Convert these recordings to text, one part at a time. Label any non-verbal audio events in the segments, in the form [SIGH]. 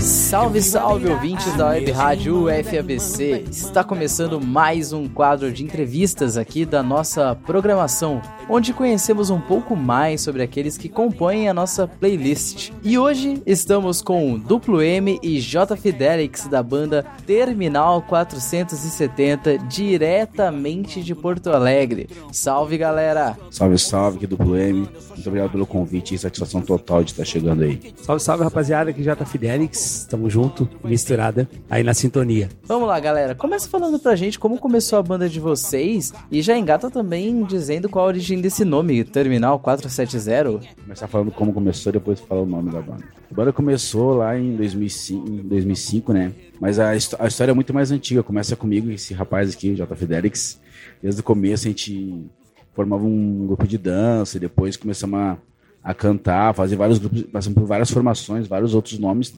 Salve, salve ouvintes da Web Rádio UFABC! Está começando mais um quadro de entrevistas aqui da nossa programação, onde conhecemos um pouco mais sobre aqueles que compõem a nossa playlist. E hoje estamos com Duplo M e J Fidelix da banda Terminal 470, diretamente de Porto Alegre. Salve galera! Salve, salve, que Duplo M. Muito obrigado pelo convite e satisfação total de estar chegando aí. Salve, salve rapaziada, aqui J Fidelix. Tamo junto, misturada aí na sintonia. Vamos lá, galera. Começa falando pra gente como começou a banda de vocês e já engata também dizendo qual a origem desse nome, Terminal 470. Começar falando como começou, depois falar o nome da banda. A banda começou lá em 2005, em 2005 né? Mas a, a história é muito mais antiga. Começa comigo, esse rapaz aqui, J. Fidelix. Desde o começo a gente formava um grupo de dança e depois começamos a, a cantar, fazer vários grupos, passamos por várias formações, vários outros nomes,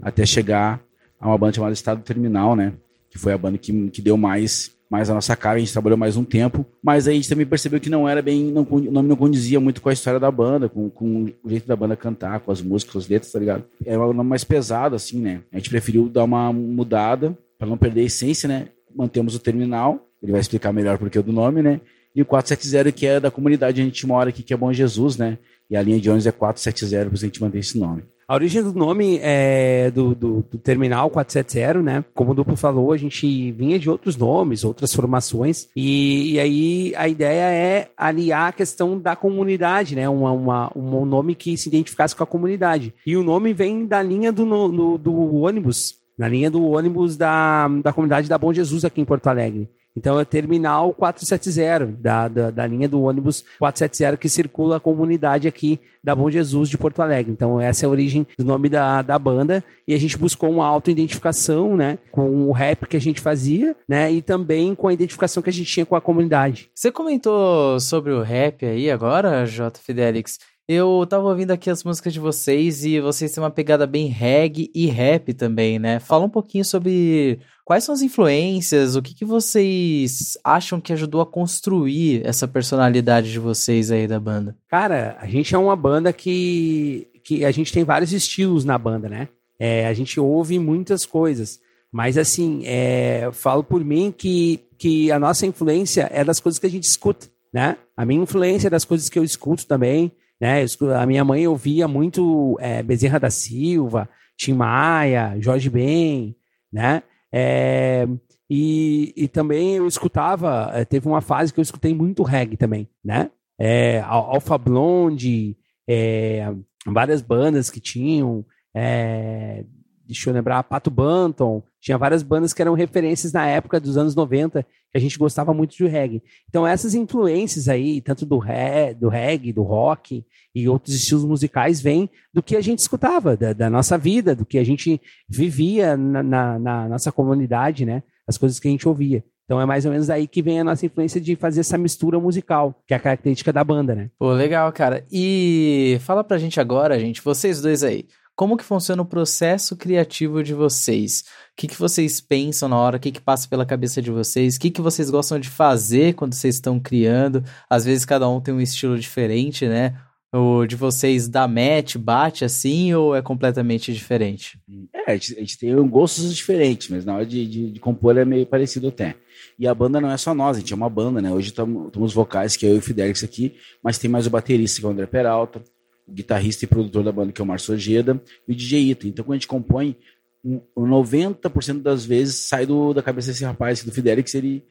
até chegar a uma banda chamada Estado Terminal, né? Que foi a banda que, que deu mais, mais a nossa cara, a gente trabalhou mais um tempo, mas aí a gente também percebeu que não era bem, não, o nome não condizia muito com a história da banda, com, com o jeito da banda cantar, com as músicas, as letras, tá ligado? Era um nome mais pesado, assim, né? A gente preferiu dar uma mudada, para não perder a essência, né? Mantemos o Terminal, ele vai explicar melhor porque do nome, né? E o 470, que é da comunidade, a gente mora aqui, que é Bom Jesus, né? E a linha de ônibus é 470, por isso a gente mantém esse nome. A origem do nome é do, do, do Terminal 470, né? Como o Duplo falou, a gente vinha de outros nomes, outras formações, e, e aí a ideia é aliar a questão da comunidade, né? Uma, uma- um nome que se identificasse com a comunidade. E o nome vem da linha do, do, do ônibus, na linha do ônibus da, da comunidade da Bom Jesus aqui em Porto Alegre. Então é Terminal 470, da, da, da linha do ônibus 470 que circula a comunidade aqui da Bom Jesus de Porto Alegre. Então essa é a origem do nome da, da banda e a gente buscou uma auto-identificação, né, com o rap que a gente fazia, né, e também com a identificação que a gente tinha com a comunidade. Você comentou sobre o rap aí agora, J. Fidelix. Eu tava ouvindo aqui as músicas de vocês e vocês têm uma pegada bem reggae e rap também, né? Fala um pouquinho sobre quais são as influências, o que, que vocês acham que ajudou a construir essa personalidade de vocês aí da banda. Cara, a gente é uma banda que, que a gente tem vários estilos na banda, né? É, a gente ouve muitas coisas. Mas assim, é, falo por mim que, que a nossa influência é das coisas que a gente escuta, né? A minha influência é das coisas que eu escuto também, né? A minha mãe ouvia muito é, Bezerra da Silva, Tim Maia, Jorge Ben, né? É, e, e também eu escutava, eh, teve uma fase que eu escutei muito reggae também, né? É, Al- Alpha Blonde, é, várias bandas que tinham, é, deixa eu lembrar, Pato Banton, tinha várias bandas que eram referências na época dos anos 90, que a gente gostava muito de reggae. Então essas influências aí, tanto do, re, do reggae, do rock e outros estilos musicais, vêm do que a gente escutava, da, da nossa vida, do que a gente vivia na, na- na nossa comunidade, né? As coisas que a gente ouvia. Então é mais ou menos aí que vem a nossa influência de fazer essa mistura musical, que é a característica da banda, né? Pô, legal, cara. E fala pra gente agora, gente, vocês dois aí. Como que funciona o processo criativo de vocês? O que, que vocês pensam na hora? O que, que passa pela cabeça de vocês? O que, que vocês gostam de fazer quando vocês estão criando? Às vezes cada um tem um estilo diferente, né? O de vocês dá match, bate assim, ou é completamente diferente? É, a gente, a gente tem gostos diferentes, mas na hora de, de, de compor é meio parecido até. E a banda não é só nós, a gente é uma banda, né? Hoje estamos os vocais, que é eu e o Fidelix aqui, mas tem mais o baterista, que é o André Peralta, guitarrista e produtor da banda, que é o Márcio Ojeda, e o DJ Ito. Então, quando a gente compõe, um- 90% das vezes sai do, da cabeça desse rapaz, do Fidelix, ele,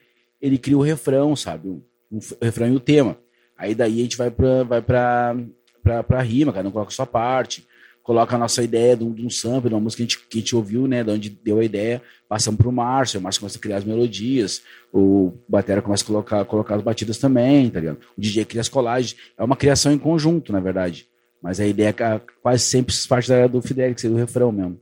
ele cria o refrão, sabe? O refrão e o tema. Aí daí a gente vai pra, vai pra, pra, pra rima, cada um coloca a sua parte, coloca a nossa ideia de um, de um sample, de uma música que a, gente, que a gente ouviu, né? De onde deu a ideia, passamos pro Márcio, o Márcio começa a criar as melodias, o Batera começa a colocar, colocar as batidas também, tá ligado? O DJ cria as colagens. É uma criação em conjunto, na verdade. Mas a ideia é quase sempre parte da, do Fidelix, do refrão mesmo.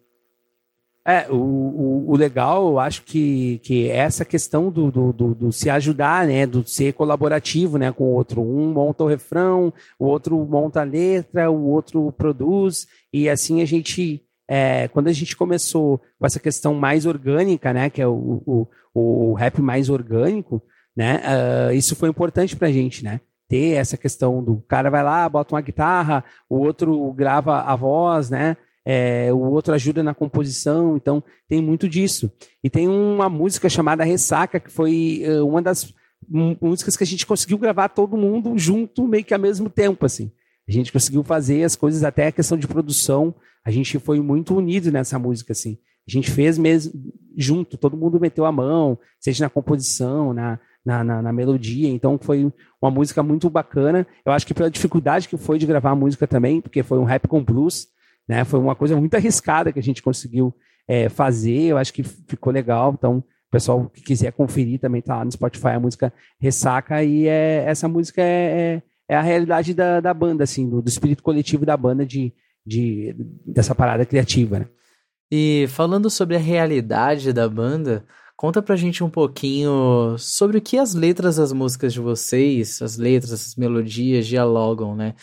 É, o, o, o legal, eu acho que, que é essa questão do, do, do, do se ajudar, né? Do ser colaborativo, né? Com o outro. Um monta o refrão, o outro monta a letra, o outro produz, e assim a gente é, quando a gente começou com essa questão mais orgânica, né, que é o, o, o rap mais orgânico, né, uh, isso foi importante pra gente, né, ter essa questão do cara vai lá, bota uma guitarra, o outro grava a voz, né, é, o outro ajuda na composição, então tem muito disso. E tem uma música chamada Ressaca, que foi uh, uma das músicas que a gente conseguiu gravar todo mundo junto, meio que ao mesmo tempo, assim. A gente conseguiu fazer as coisas, até a questão de produção, a gente foi muito unido nessa música, assim. A gente fez mesmo junto, todo mundo meteu a mão, seja na composição, na, na, na, na, melodia. Então foi uma música muito bacana. Eu acho que pela dificuldade que foi de gravar a música também, porque foi um rap com blues, né? Foi uma coisa muito arriscada que a gente conseguiu é, fazer. Eu acho que ficou legal. Então, o pessoal que quiser conferir também tá lá no Spotify a música Ressaca. E é, essa música é, é, é a realidade da, da banda, assim, do, do espírito coletivo da banda de de, dessa parada criativa, né? E falando sobre a realidade da banda, conta pra gente um pouquinho sobre o que as letras das músicas de vocês, as letras, as melodias dialogam, né?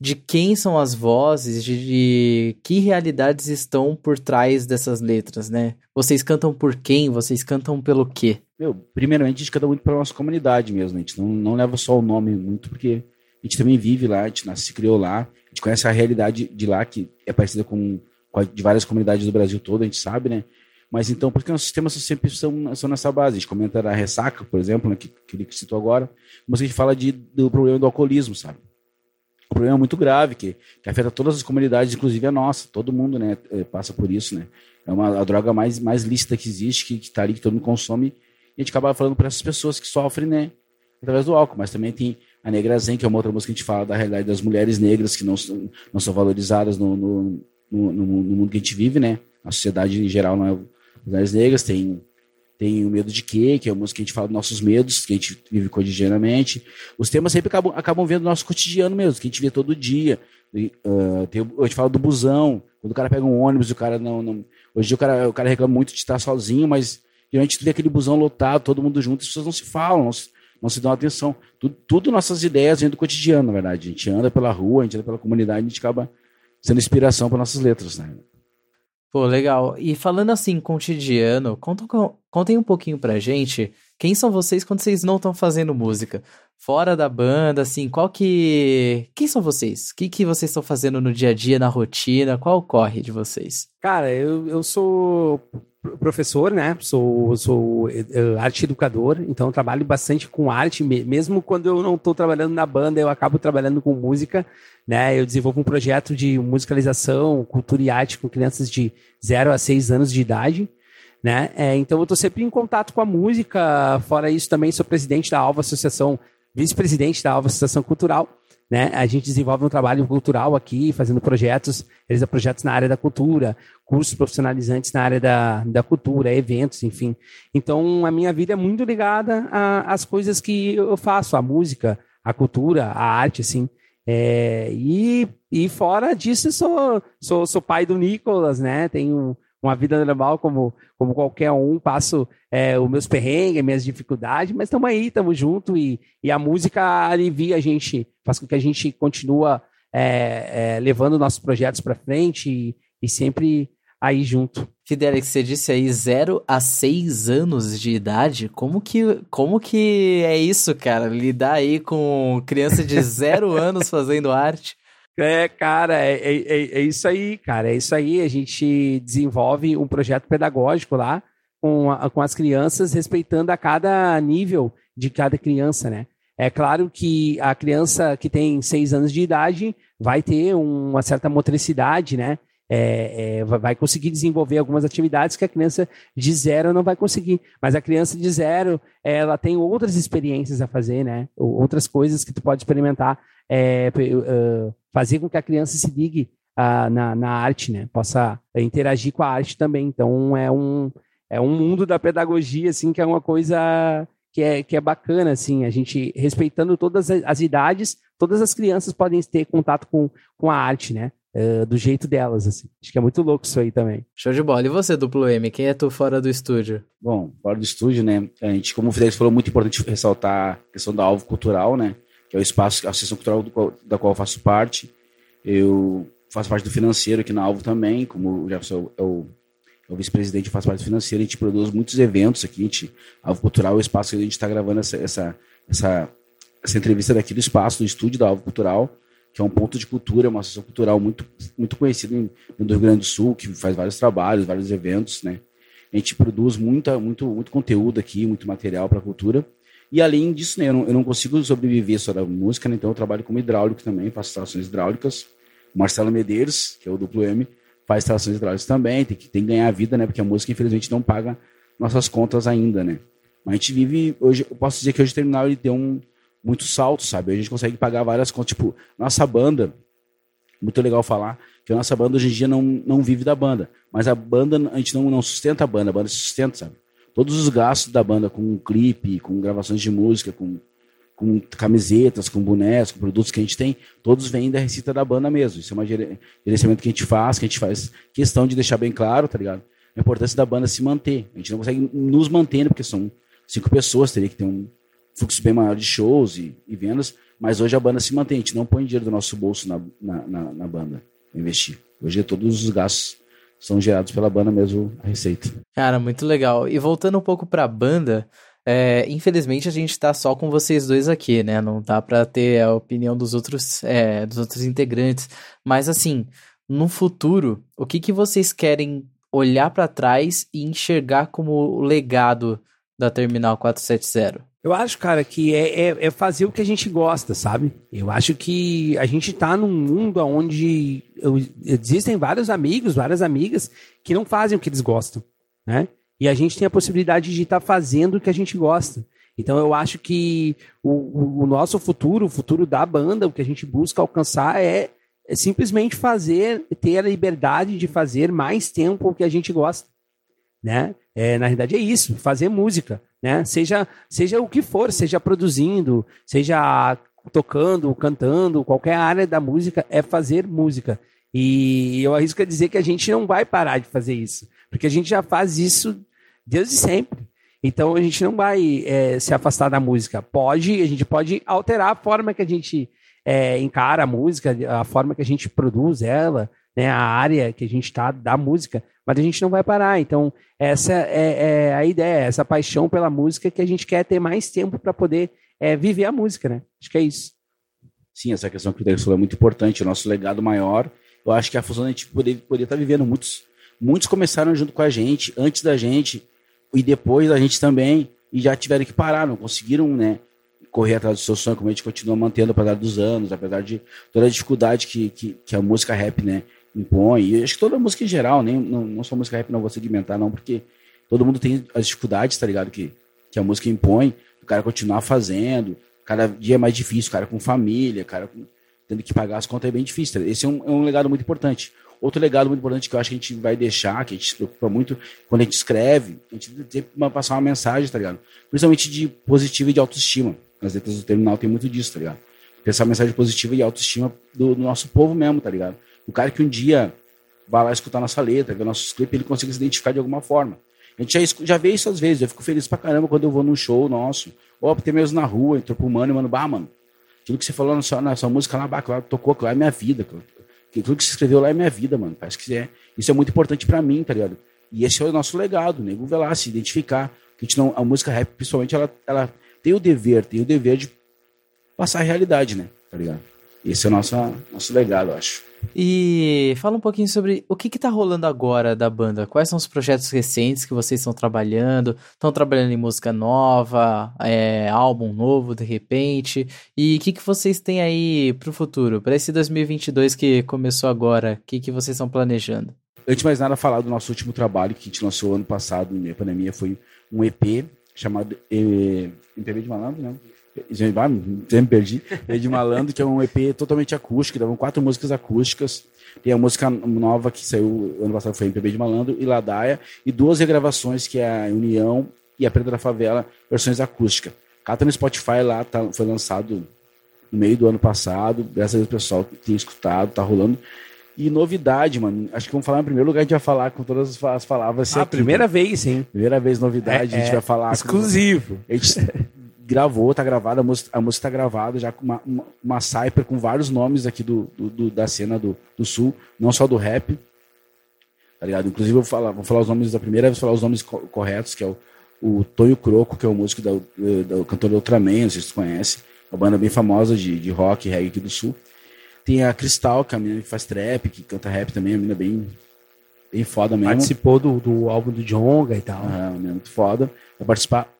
De quem são as vozes, de, de que realidades estão por trás dessas letras, né? Vocês cantam por quem? Vocês cantam pelo quê? Meu, primeiramente a gente canta muito pela nossa comunidade mesmo, a gente não, não leva só o nome muito, porque a gente também vive lá, a gente nasce, se criou lá, a gente conhece a realidade de lá, que é parecida com, com a, de várias comunidades do Brasil todo, a gente sabe, né? Mas então, porque nossos sistemas sempre são, são nessa base. A gente comenta da ressaca, por exemplo, né, que, que ele citou agora, mas a gente fala de, do problema do alcoolismo, sabe? Um problema muito grave que, que afeta todas as comunidades, inclusive a nossa. Todo mundo né, é, passa por isso, né? É uma a droga mais, mais lícita que existe, que, que tá ali, que todo mundo consome. E a gente acaba falando para essas pessoas que sofrem, né? Através do álcool. Mas também tem a Negra Zen, que é uma outra música que a gente fala da realidade das mulheres negras que não, não são valorizadas no, no, no, no mundo que a gente vive, né? A sociedade em geral não é mulheres negras. Tem, tem o Medo de Quê, que é uma música que a gente fala dos nossos medos, que a gente vive cotidianamente. Os temas sempre acabam, acabam vendo o nosso cotidiano mesmo, que a gente vê todo dia. Uh, tem, a gente fala do busão, quando o cara pega um ônibus e o cara não. não hoje o cara, o cara reclama muito de estar sozinho, mas geralmente tu vê aquele busão lotado, todo mundo junto, as pessoas não se falam, não se, não se dão atenção. Tudo, tudo nossas ideias vêm do cotidiano, na verdade. A gente anda pela rua, a gente anda pela comunidade, a gente acaba sendo inspiração para nossas letras, né? Pô, legal. E falando assim, cotidiano, conta, contem um pouquinho pra gente quem são vocês quando vocês não estão fazendo música. Fora da banda, assim, qual que. Quem são vocês? O que, que vocês estão fazendo no dia a dia, na rotina? Qual corre de vocês? Cara, eu, eu sou professor, né? Sou, sou eh, arte educador, então trabalho bastante com arte, mesmo quando eu não estou trabalhando na banda, eu acabo trabalhando com música, né? Eu desenvolvo um projeto de musicalização, cultura e arte com crianças de 0 a 6 anos de idade, né? É, então eu estou sempre em contato com a música, fora isso também sou presidente da Alva Associação, vice-presidente da Alva Associação Cultural, né? A gente desenvolve um trabalho cultural aqui, fazendo projetos, realiza projetos na área da cultura, cursos profissionalizantes na área da, da cultura, eventos, enfim. Então, a minha vida é muito ligada às coisas que eu faço, a música, a cultura, a arte, assim. É, e, e fora disso, sou, sou, sou pai do Nicolas, né? Tenho uma vida normal como, como qualquer um, passo é, os meus perrengues, minhas dificuldades, mas estamos aí, estamos juntos e, e a música alivia a gente, faz com que a gente continua é, é, levando nossos projetos para frente e, e, sempre aí junto. Fidelix, você disse aí 0 a 6 anos de idade, como que, como que é isso, cara? Lidar aí com criança de [LAUGHS] 0 anos fazendo arte? É, cara, é, é, é, é, isso aí, cara. É isso aí. A gente desenvolve um projeto pedagógico lá com, a, com as crianças, respeitando a cada nível de cada criança, né? É claro que a criança que tem seis anos de idade vai ter uma certa motricidade, né? É, é, vai conseguir desenvolver algumas atividades que a criança de zero não vai conseguir. Mas a criança de zero, ela tem outras experiências a fazer, né? Outras coisas que tu pode experimentar é, fazer com que a criança se ligue uh, na, na arte, né? Possa interagir com a arte também. Então é um é um mundo da pedagogia assim que é uma coisa que é, que é bacana assim, a gente respeitando todas as, as idades, todas as crianças podem ter contato com, com a arte, né? Uh, do jeito delas, assim. Acho que é muito louco isso aí também. Show de bola. E você, duplo M, quem é tu fora do estúdio? Bom, fora do estúdio, né? A gente, como o Fidel falou, muito importante ressaltar a questão do alvo cultural, né? que é o espaço, a Associação Cultural do qual, da qual eu faço parte. Eu faço parte do financeiro aqui na Alvo também, como o Jefferson é o, é o vice-presidente, faço parte do financeiro, a gente produz muitos eventos aqui, a gente, Alvo Cultural é o espaço que a gente está gravando essa, essa, essa, essa entrevista daqui do espaço, do estúdio da Alvo Cultural, que é um ponto de cultura, uma associação cultural muito, muito conhecida no Rio Grande do Sul, que faz vários trabalhos, vários eventos, né? A gente produz muita, muito, muito conteúdo aqui, muito material para a cultura. E além disso, né, eu, não, eu não consigo sobreviver só da música, né, então eu trabalho como hidráulico também, faço instalações hidráulicas. O Marcelo Medeiros, que é o duplo M, faz instalações hidráulicas também, tem que, tem que ganhar vida, né, porque a música, infelizmente, não paga nossas contas ainda, né. Mas a gente vive, hoje, eu posso dizer que hoje o terminal ele tem um, muito salto, sabe? A gente consegue pagar várias contas, tipo, nossa banda, muito legal falar, que a nossa banda hoje em dia não, não vive da banda, mas a banda, a gente não, não sustenta a banda, a banda se sustenta, sabe? todos os gastos da banda com clipe, com gravações de música, com, com camisetas, com bonecos, com produtos que a gente tem, todos vêm da receita da banda mesmo. Isso é um gerenciamento que a gente faz, que a gente faz questão de deixar bem claro, tá ligado? A importância da banda se manter. A gente não consegue nos manter, porque são cinco pessoas, teria que ter um fluxo bem maior de shows e, e vendas, mas hoje a banda se mantém, a gente não põe dinheiro do nosso bolso na, na, na, na banda, investir. Hoje todos os gastos são gerados pela banda mesmo a receita. Cara, muito legal. E voltando um pouco pra banda, é, infelizmente a gente tá só com vocês dois aqui, né? Não dá pra ter a opinião dos outros, é, dos outros integrantes. Mas assim, no futuro, o que, que vocês querem olhar para trás e enxergar como o legado da Terminal 470? Eu acho, cara, que é, é, é, fazer o que a gente gosta, sabe? Eu acho que a gente tá num mundo onde existem vários amigos, várias amigas que não fazem o que eles gostam, né? E a gente tem a possibilidade de estar tá fazendo o que a gente gosta. Então eu acho que o, o, nosso futuro, o futuro da banda, o que a gente busca alcançar é, é simplesmente fazer, ter a liberdade de fazer mais tempo o que a gente gosta, né? É, na realidade é isso, fazer música né? Seja, seja o que for, seja produzindo, seja tocando, cantando, qualquer área da música é fazer música. E eu arrisco a dizer que a gente não vai parar de fazer isso, porque a gente já faz isso desde sempre. Então a gente não vai é, se afastar da música. Pode, a gente pode alterar a forma que a gente é, encara a música, a forma que a gente produz ela, né, a área que a gente está da música, mas a gente não vai parar. Então, essa é, é, a ideia, essa paixão pela música que a gente quer ter mais tempo para poder é, viver a música, né? Acho que é isso. Sim, essa questão que o falou é muito importante. O nosso legado maior, eu acho que é a função da gente poder poder estar tá vivendo. Muitos, muitos começaram junto com a gente, antes da gente e depois da gente também, e já tiveram que parar, não conseguiram, né? correr atrás do seu sonho, como a gente continua mantendo apesar dos anos, apesar de toda a dificuldade que, que, que a música rap, né, impõe. E acho que toda música em geral, nem, não, não só música rap, não vou segmentar, não, porque todo mundo tem as dificuldades, tá ligado? Que, que a música impõe, o cara continuar fazendo, cada dia é mais difícil, o cara com família, cara com, tendo que pagar as contas é bem difícil. Tá Esse é um, é um legado muito importante. Outro legado muito importante que eu acho que a gente vai deixar, que a gente se preocupa muito quando a gente escreve, a gente tem que passar uma mensagem, tá ligado? Principalmente de positiva e de autoestima. As letras do terminal tem muito disso, tá ligado? Pensar mensagem positiva e autoestima do, do nosso povo mesmo, tá ligado? O cara que um dia vai lá escutar nossa letra, ver nossos clipes, ele consegue se identificar de alguma forma. A gente já, já vê isso às vezes, eu fico feliz pra caramba quando eu vou num show nosso, ou até mesmo na rua, entrou pro mano e mano, bah, mano, aquilo que você falou na sua, na sua música lá, bah, claro, tocou, lá é minha vida, aquilo que você escreveu lá é minha vida, mano, parece que é, isso é muito importante pra mim, tá ligado? E esse é o nosso legado, nego vai lá se identificar, a, gente não, a música rap, principalmente, ela, ela tem o dever, tem o dever de passar a realidade, né, tá ligado? Esse é o nosso, nosso legado, eu acho. E fala um pouquinho sobre o que está rolando agora da banda. Quais são os projetos recentes que vocês estão trabalhando? Estão trabalhando em música nova, é, álbum novo de repente? E o que, que vocês têm aí para o futuro? Para esse 2022 que começou agora, o que, que vocês estão planejando? Antes de mais nada, falar do nosso último trabalho que a gente lançou ano passado, na pandemia, foi um EP chamado MPB de Malandro, né? Sempre perdi. de Malandro, que é um EP totalmente acústico, davam quatro músicas acústicas. Tem a música nova que saiu ano passado, foi MPB de Malandro e Ladaia, e duas regravações, que é a União e a Preta da Favela, versões acústicas. Cata no Spotify lá, tá, foi lançado no meio do ano passado, graças a Deus o pessoal tem escutado, tá rolando. E novidade, mano. Acho que vamos falar em primeiro lugar, a gente vai falar com todas as palavras. Ah, primeira vez, sim. Primeira vez novidade, é, a gente é vai falar. Exclusivo. Com... A gente gravou, tá gravada, a música, a música tá gravada já com uma, uma, uma cypher com vários nomes aqui do, do, do, da cena do, do sul, não só do rap. Tá ligado? Inclusive, eu vou falar, vou falar os nomes da primeira, vou falar os nomes co corretos, que é o, o Tonho Croco, que é o músico da, da, do cantor Ultraman, não sei se vocês conhecem, uma banda bem famosa de, de rock e reggae aqui do sul. Tem a Cristal, que é a menina que faz trap, que canta rap também, a menina bem, bem foda mesmo. Participou do, do álbum do Jonga e tal. Ah, muito foda. Vai participar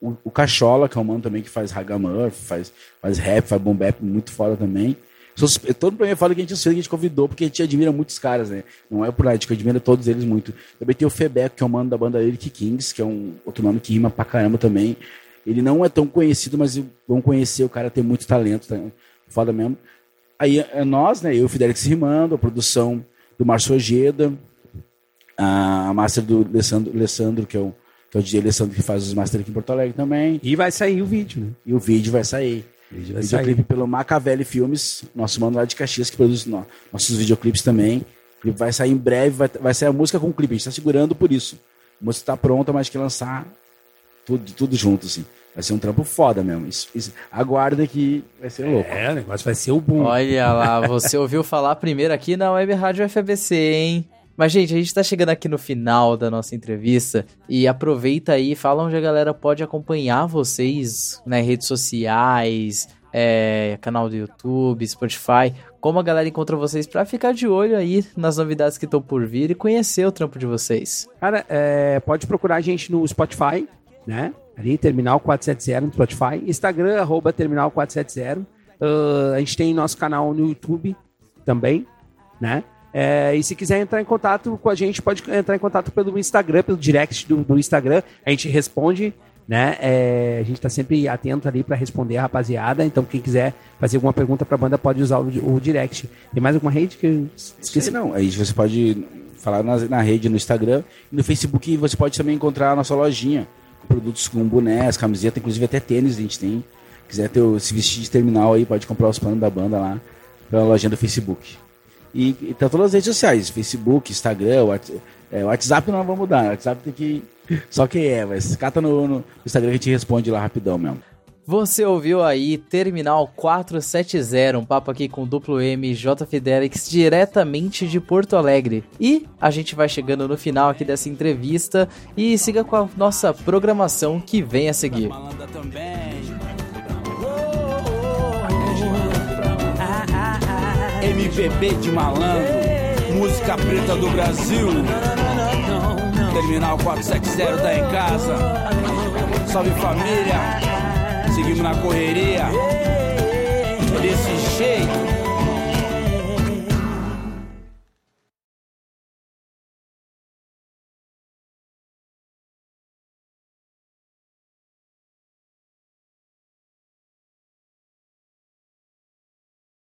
o, o Cachola, que é um mano também que faz Hagamur, faz, faz rap, faz boom bap, muito foda também. Todo mundo fala que a gente que a gente convidou, porque a gente admira muitos caras, né? Não é por nada, a gente admira todos eles muito. Também tem o Febeco, que é o mano da banda Eric Kings, que é um outro nome que rima pra caramba também. Ele não é tão conhecido, mas vão conhecer, o cara tem muito talento, tá? foda mesmo. Aí é nós, né? Eu e o Fidelix rimando, a produção do Márcio Ojeda, a master do Alessandro, Alessandro que é o, que é o DJ Alessandro que faz os master aqui em Porto Alegre também. E vai sair o vídeo, né? E o vídeo vai sair. Vídeo vai Videoclipe sair. pelo Macavelli Filmes, nosso mano lá de Caxias, que produz no, nossos videoclipes também. Ele vai sair em breve, vai, vai sair a música com o clipe. A gente tá segurando por isso. A música tá pronta, mas que lançar tudo, tudo junto, assim. Vai ser um trampo foda mesmo. Isso, isso. Aguarda que vai ser louco. É, o negócio vai ser o boom. Olha lá, você [LAUGHS] ouviu falar primeiro aqui na Web Rádio FBC, hein? Mas, gente, a gente tá chegando aqui no final da nossa entrevista e aproveita aí, fala onde a galera pode acompanhar vocês, né, redes sociais, é, canal do YouTube, Spotify, como a galera encontra vocês para ficar de olho aí nas novidades que estão por vir e conhecer o trampo de vocês. Cara, é, pode procurar a gente no Spotify, né? Ali, Terminal 470 no Spotify. Instagram, arroba Terminal 470. Uh, a gente tem nosso canal no YouTube também, né? É, e se quiser entrar em contato com a gente, pode entrar em contato pelo Instagram, pelo direct do, do Instagram. A gente responde, né? É, a gente está sempre atento ali para responder a rapaziada. Então, quem quiser fazer alguma pergunta para a banda pode usar o, o, direct. Tem mais alguma rede que eu esqueci? Não, aí você pode falar na, na rede, no Instagram. E no Facebook você pode também encontrar a nossa lojinha. Com produtos com bonés, camiseta, inclusive até tênis a gente tem. quiser ter, se vestir de terminal aí, pode comprar os planos da banda lá pela lojinha do Facebook. E, e tá todas as redes sociais, Facebook, Instagram, WhatsApp, é, WhatsApp não vamos mudar, WhatsApp tem que. Só que é, mas cata no, no Instagram que a gente responde lá rapidão mesmo. Você ouviu aí Terminal 470, um papo aqui com o duplo M J Fidelix diretamente de Porto Alegre. E a gente vai chegando no final aqui dessa entrevista e siga com a nossa programação que vem a seguir. MPB de malandro, música preta do Brasil. Terminal 470 tá em casa. Salve família, seguimos na correria. Desse jeito.